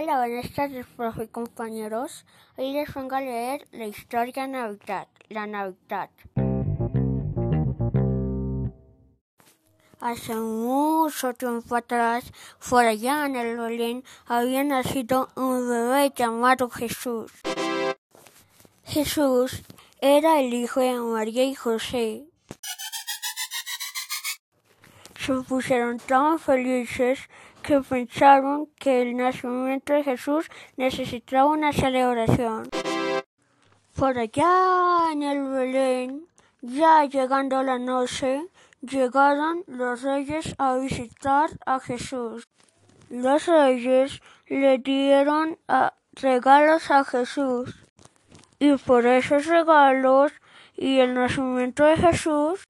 Hola, buenas tardes, profe compañeros. Hoy les vengo a leer la historia de Navidad, la Navidad. Hace mucho tiempo atrás, por allá en el Belén, había nacido un bebé llamado Jesús. Jesús era el hijo de María y José. Se pusieron tan felices que pensaron que el nacimiento de Jesús necesitaba una celebración. Por allá en el Belén, ya llegando la noche, llegaron los reyes a visitar a Jesús. Los reyes le dieron ah, regalos a Jesús y por esos regalos y el nacimiento de Jesús,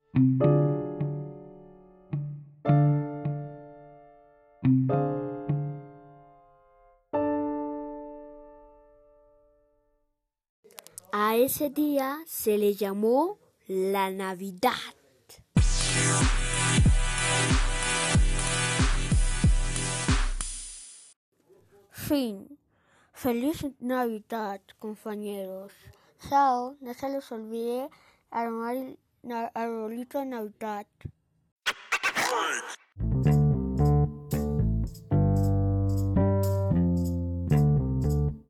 A ese día se le llamó la Navidad. fin. Feliz Navidad, compañeros. Chao, no se les olvide armar el arbolito de Navidad.